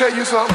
tell you something?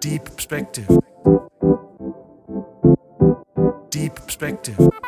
Deep perspective. Deep perspective.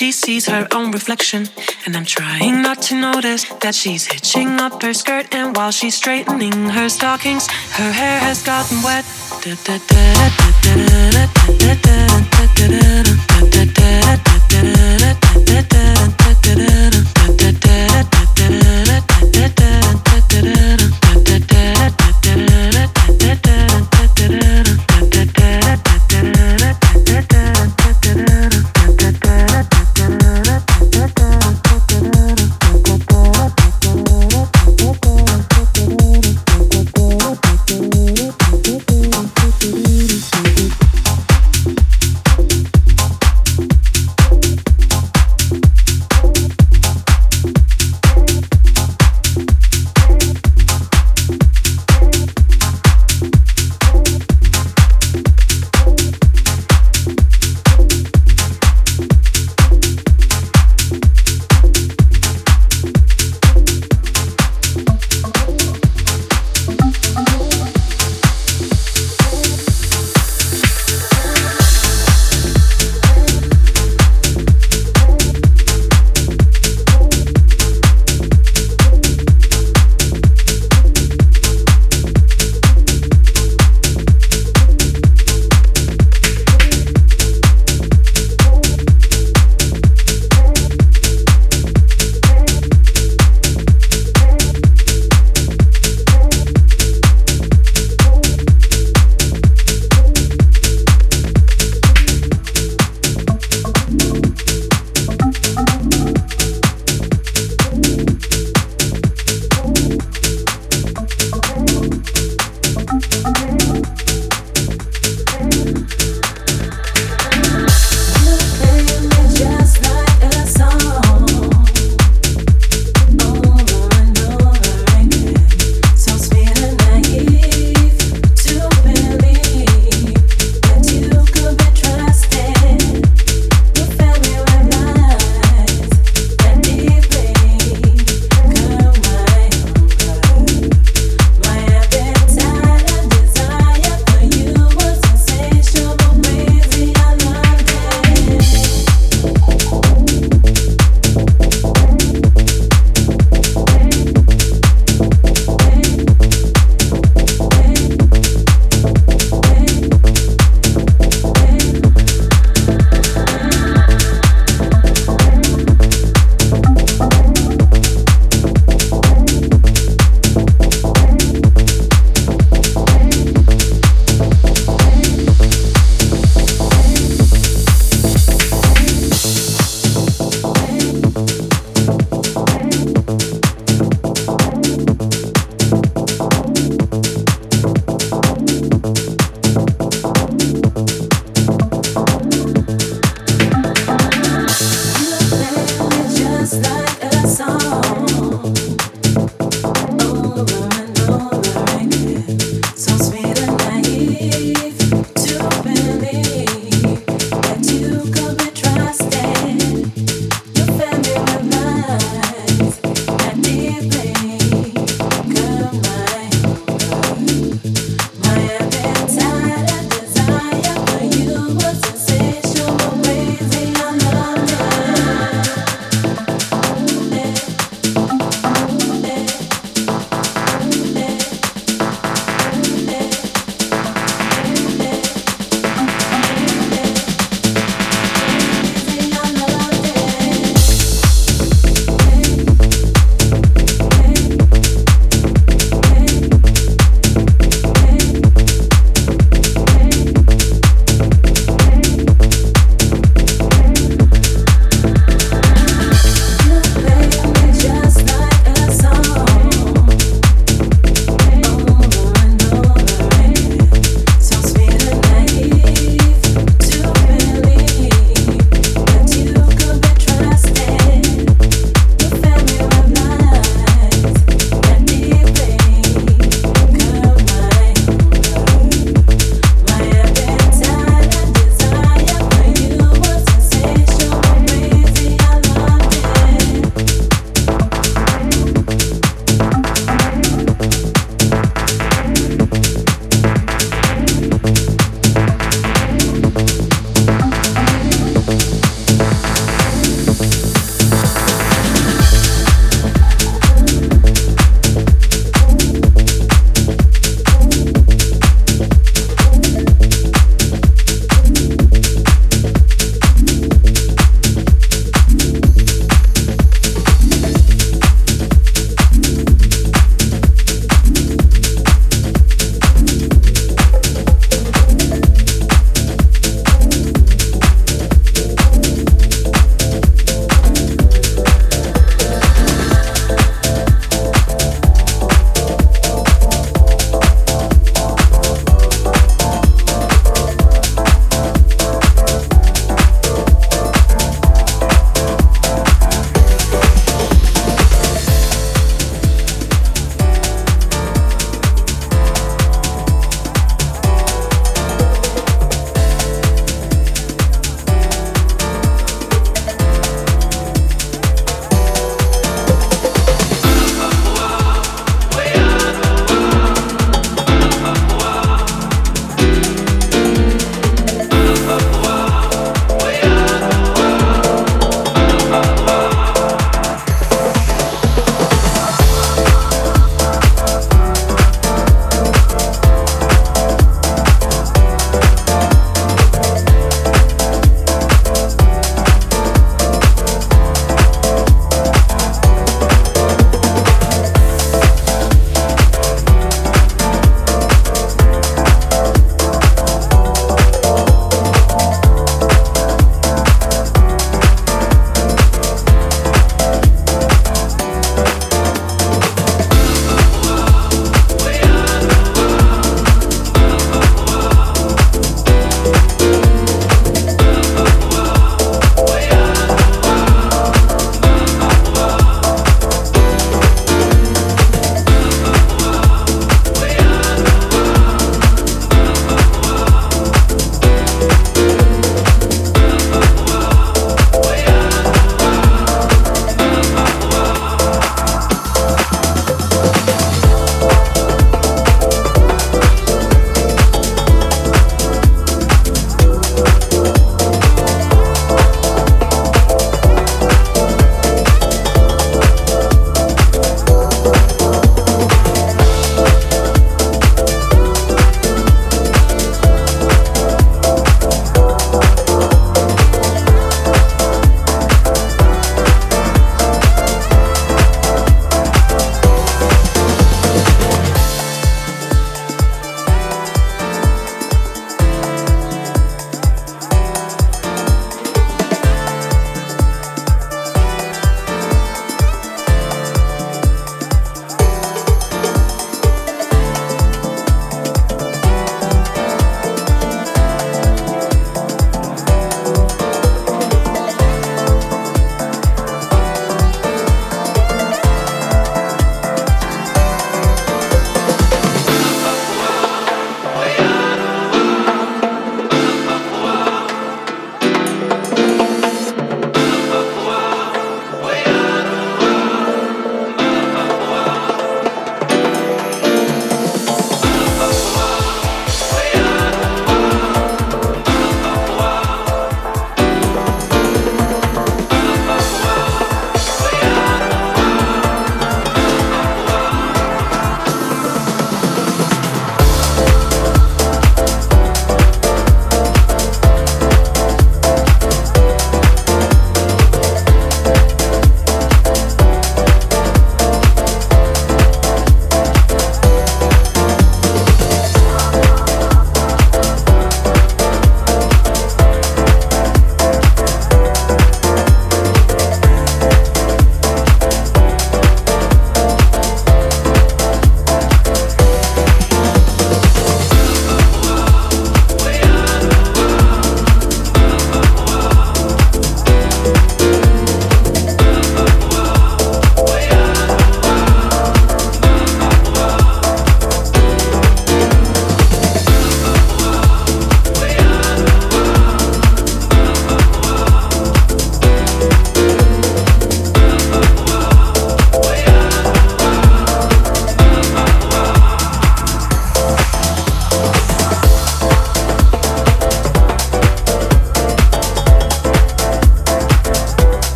she sees her own reflection. And I'm trying not to notice that she's hitching up her skirt. And while she's straightening her stockings, her hair has gotten wet.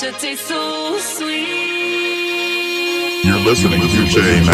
Rapture tastes so sweet. You're listening to J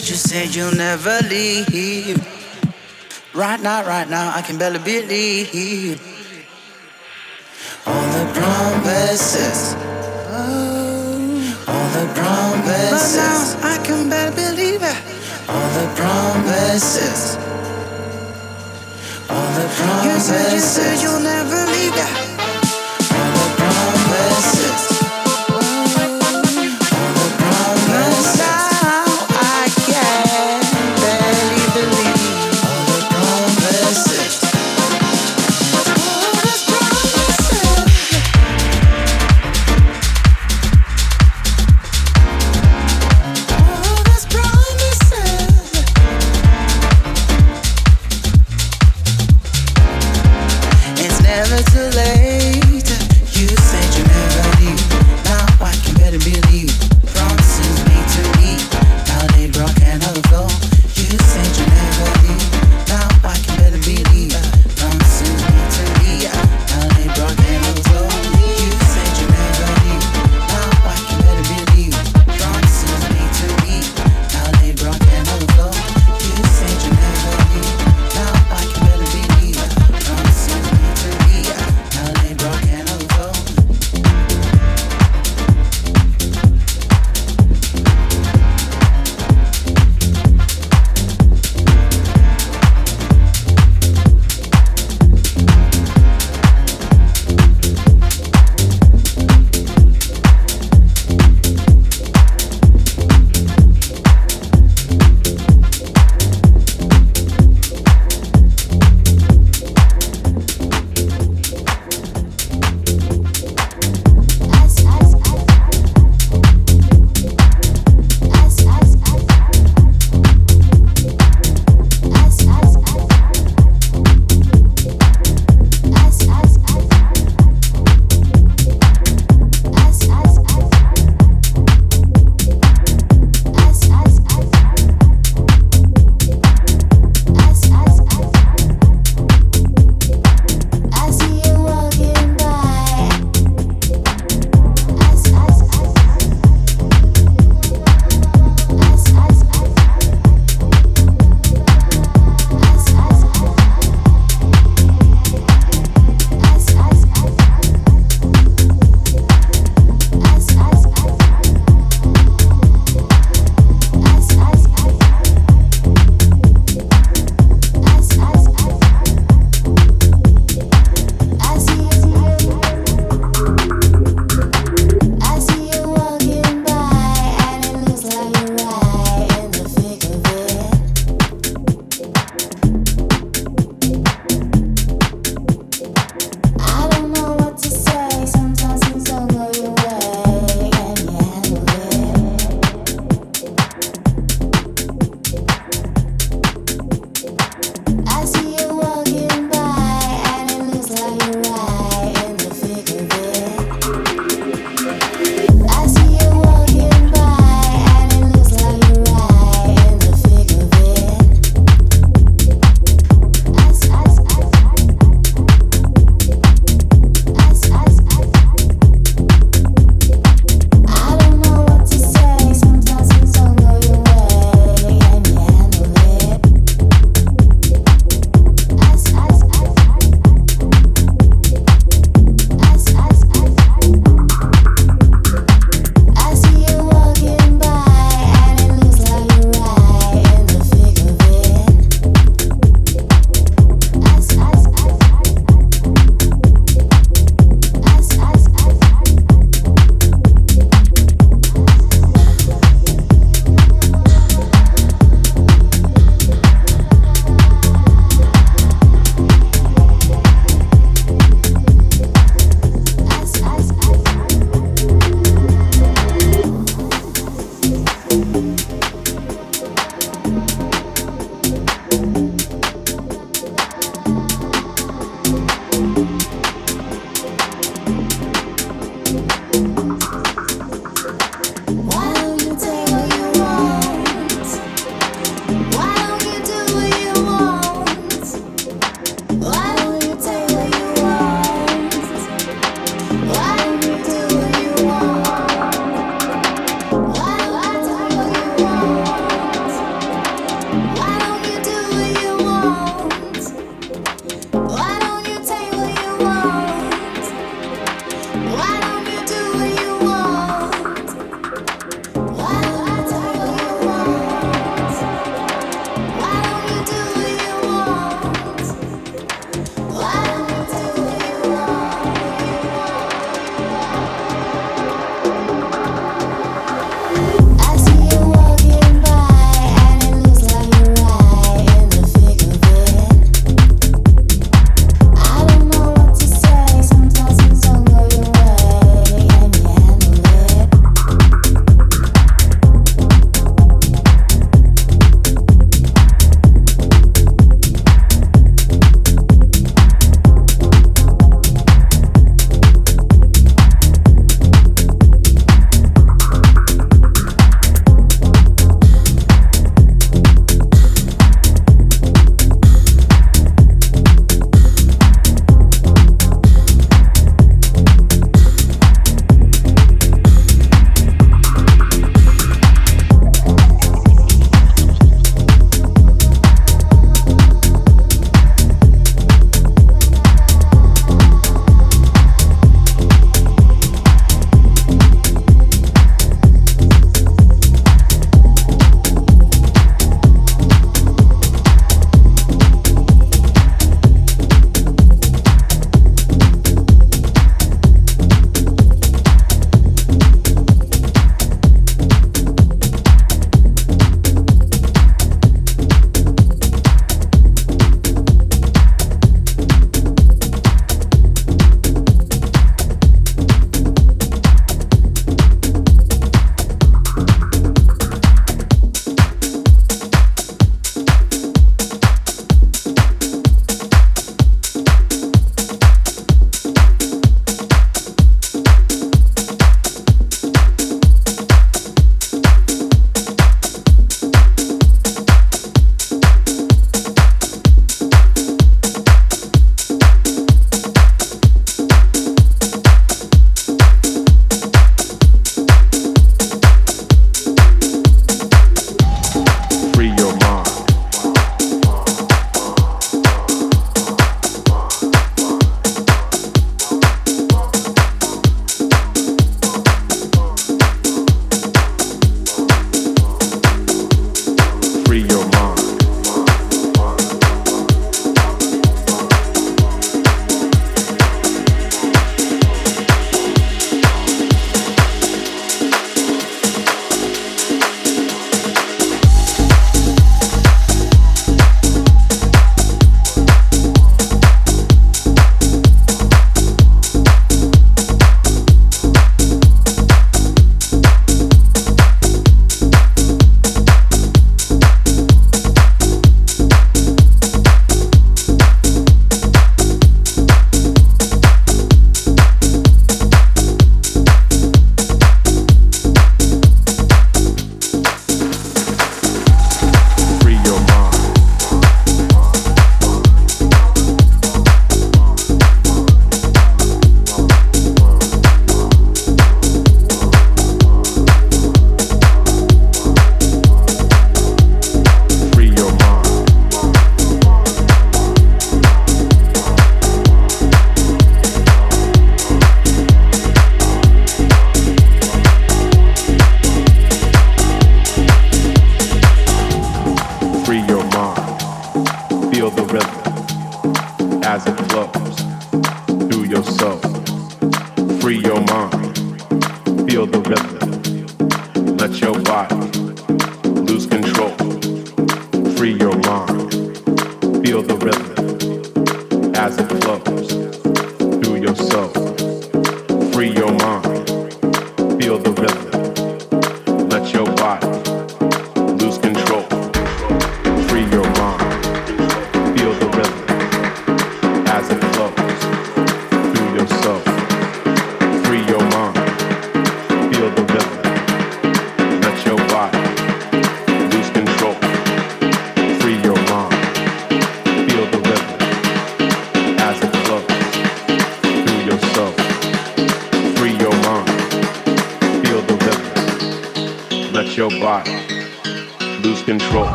said, you said you'll never leave. Right now, right now, I can barely believe all the promises. All the promises. But now I can barely believe it. All the promises. All the promises. You said you said you'll never leave. It.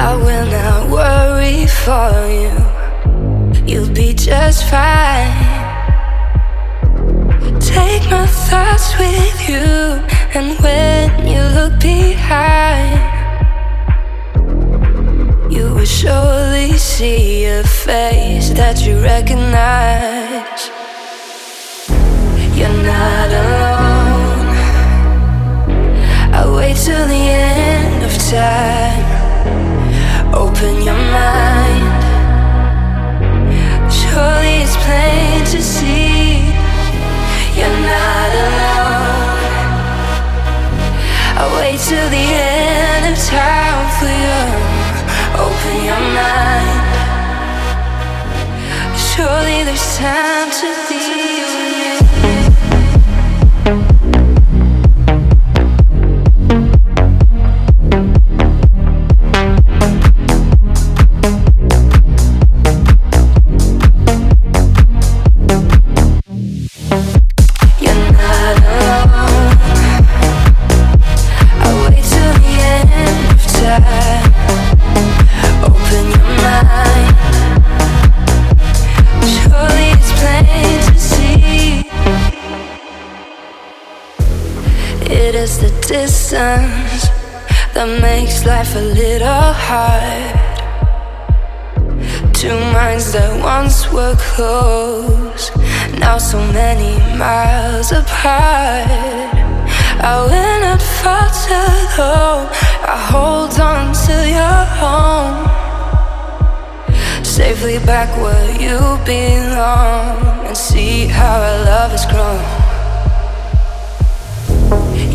I will not worry for you, you'll be just fine. Take my thoughts with you, and when you look behind, you will surely see a face that you recognize. You're not alone wait till the end of time. Open your mind. Surely it's plain to see you're not alone. I wait till the end of time for you. Open your mind. Surely there's time to. that makes life a little hard. Two minds that once were close, now so many miles apart. I went not far to home, I hold on to your home. Safely back where you belong, and see how our love has grown.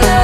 love.